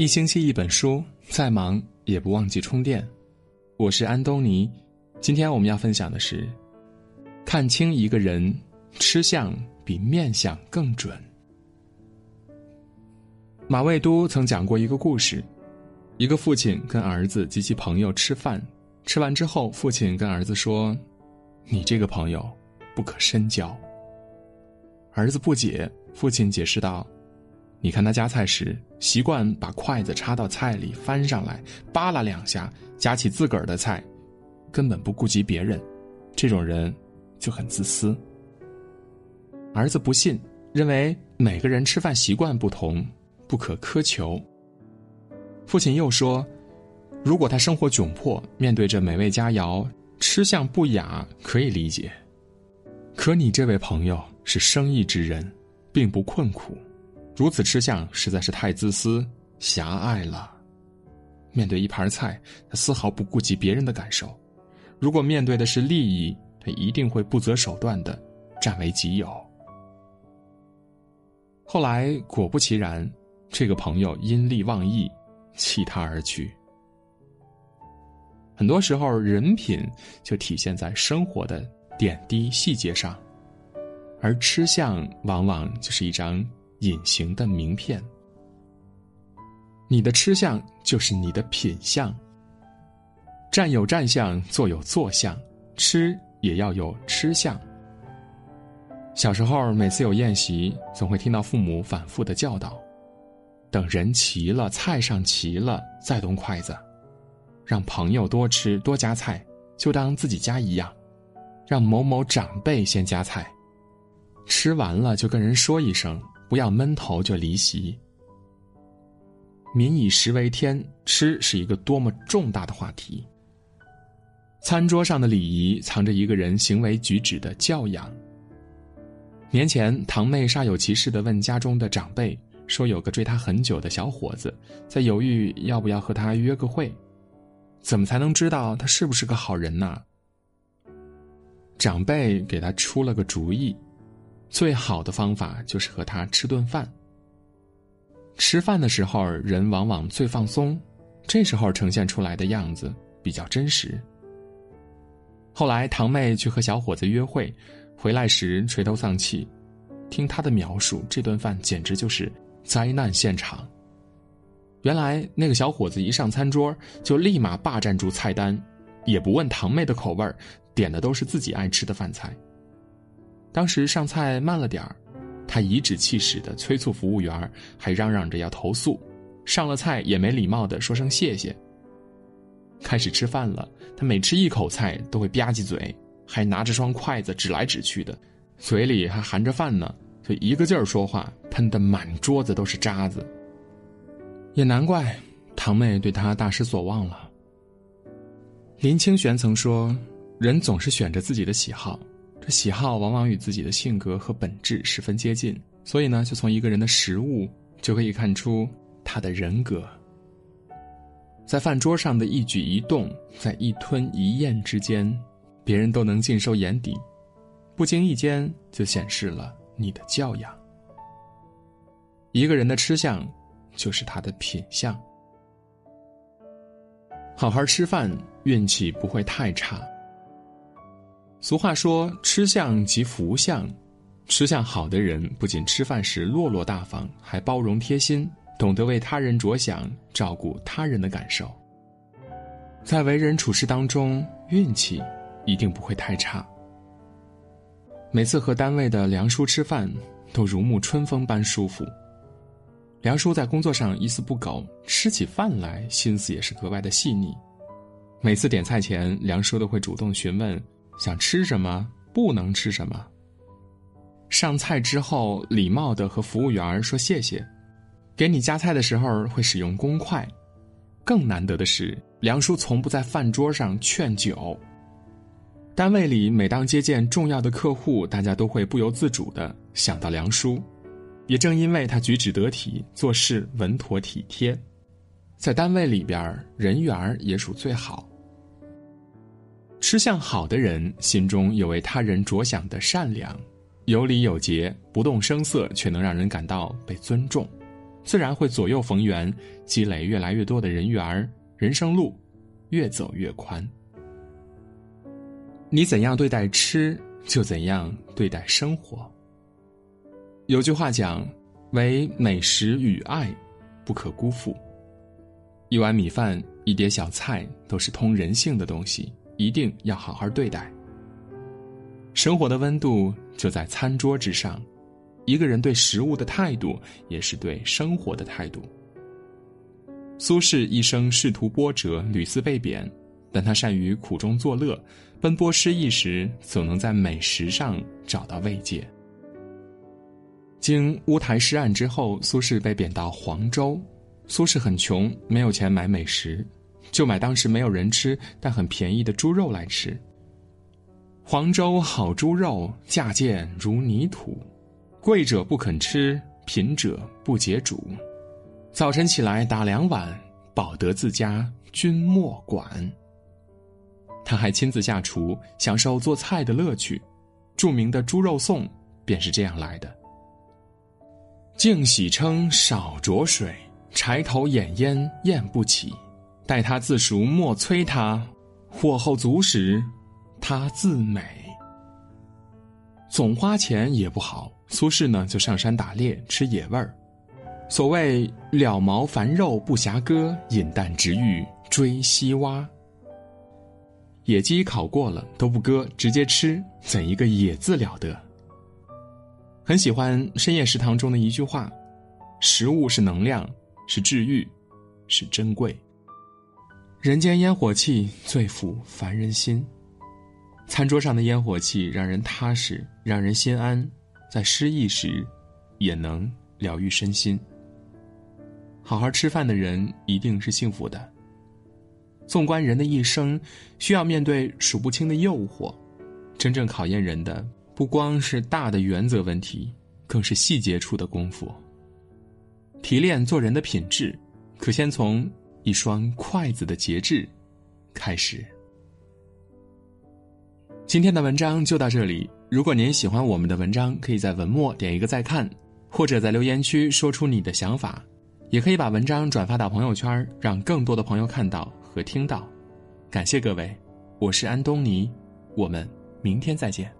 一星期一本书，再忙也不忘记充电。我是安东尼，今天我们要分享的是：看清一个人，吃相比面相更准。马未都曾讲过一个故事：一个父亲跟儿子及其朋友吃饭，吃完之后，父亲跟儿子说：“你这个朋友不可深交。”儿子不解，父亲解释道。你看他夹菜时，习惯把筷子插到菜里翻上来，扒拉两下，夹起自个儿的菜，根本不顾及别人，这种人就很自私。儿子不信，认为每个人吃饭习惯不同，不可苛求。父亲又说，如果他生活窘迫，面对着美味佳肴，吃相不雅，可以理解。可你这位朋友是生意之人，并不困苦。如此吃相实在是太自私、狭隘了。面对一盘菜，他丝毫不顾及别人的感受；如果面对的是利益，他一定会不择手段的占为己有。后来果不其然，这个朋友因利忘义，弃他而去。很多时候，人品就体现在生活的点滴细节上，而吃相往往就是一张。隐形的名片。你的吃相就是你的品相。站有站相，坐有坐相，吃也要有吃相。小时候，每次有宴席，总会听到父母反复的教导：等人齐了，菜上齐了，再动筷子；让朋友多吃多夹菜，就当自己家一样；让某某长辈先夹菜，吃完了就跟人说一声。不要闷头就离席。民以食为天，吃是一个多么重大的话题。餐桌上的礼仪藏着一个人行为举止的教养。年前，堂妹煞有其事的问家中的长辈，说有个追她很久的小伙子，在犹豫要不要和他约个会，怎么才能知道他是不是个好人呢？长辈给他出了个主意。最好的方法就是和他吃顿饭。吃饭的时候，人往往最放松，这时候呈现出来的样子比较真实。后来堂妹去和小伙子约会，回来时垂头丧气，听他的描述，这顿饭简直就是灾难现场。原来那个小伙子一上餐桌就立马霸占住菜单，也不问堂妹的口味点的都是自己爱吃的饭菜。当时上菜慢了点儿，他颐指气使的催促服务员，还嚷嚷着要投诉。上了菜也没礼貌的说声谢谢。开始吃饭了，他每吃一口菜都会吧唧嘴，还拿着双筷子指来指去的，嘴里还含着饭呢，就一个劲儿说话，喷得满桌子都是渣子。也难怪堂妹对他大失所望了。林清玄曾说：“人总是选着自己的喜好。”这喜好往往与自己的性格和本质十分接近，所以呢，就从一个人的食物就可以看出他的人格。在饭桌上的一举一动，在一吞一咽之间，别人都能尽收眼底，不经意间就显示了你的教养。一个人的吃相，就是他的品相。好好吃饭，运气不会太差。俗话说：“吃相即福相。”吃相好的人不仅吃饭时落落大方，还包容贴心，懂得为他人着想，照顾他人的感受。在为人处事当中，运气一定不会太差。每次和单位的梁叔吃饭，都如沐春风般舒服。梁叔在工作上一丝不苟，吃起饭来心思也是格外的细腻。每次点菜前，梁叔都会主动询问。想吃什么，不能吃什么。上菜之后，礼貌的和服务员说谢谢。给你夹菜的时候会使用公筷。更难得的是，梁叔从不在饭桌上劝酒。单位里每当接见重要的客户，大家都会不由自主的想到梁叔。也正因为他举止得体，做事稳妥体贴，在单位里边人缘也属最好。吃相好的人，心中有为他人着想的善良，有礼有节，不动声色，却能让人感到被尊重。自然会左右逢源，积累越来越多的人缘儿人生路越走越宽。你怎样对待吃，就怎样对待生活。有句话讲：“唯美食与爱，不可辜负。”一碗米饭，一碟小菜，都是通人性的东西，一定要好好对待。生活的温度就在餐桌之上，一个人对食物的态度，也是对生活的态度。苏轼一生仕途波折，屡次被贬，但他善于苦中作乐，奔波失意时，总能在美食上找到慰藉。经乌台诗案之后，苏轼被贬到黄州。苏轼很穷，没有钱买美食，就买当时没有人吃但很便宜的猪肉来吃。黄州好猪肉，价贱如泥土，贵者不肯吃，贫者不解煮。早晨起来打两碗，饱得自家君莫管。他还亲自下厨，享受做菜的乐趣。著名的猪肉颂便是这样来的：净洗称，少着水。柴头掩烟咽不起，待他自熟莫催他，火候足时，他自美。总花钱也不好，苏轼呢就上山打猎吃野味儿。所谓了毛凡肉不暇割，饮弹直欲追西蛙。野鸡烤过了都不割，直接吃，怎一个野字了得！很喜欢深夜食堂中的一句话：食物是能量。是治愈，是珍贵。人间烟火气最抚凡人心，餐桌上的烟火气让人踏实，让人心安，在失意时也能疗愈身心。好好吃饭的人一定是幸福的。纵观人的一生，需要面对数不清的诱惑，真正考验人的不光是大的原则问题，更是细节处的功夫。提炼做人的品质，可先从一双筷子的节制开始。今天的文章就到这里。如果您喜欢我们的文章，可以在文末点一个再看，或者在留言区说出你的想法，也可以把文章转发到朋友圈，让更多的朋友看到和听到。感谢各位，我是安东尼，我们明天再见。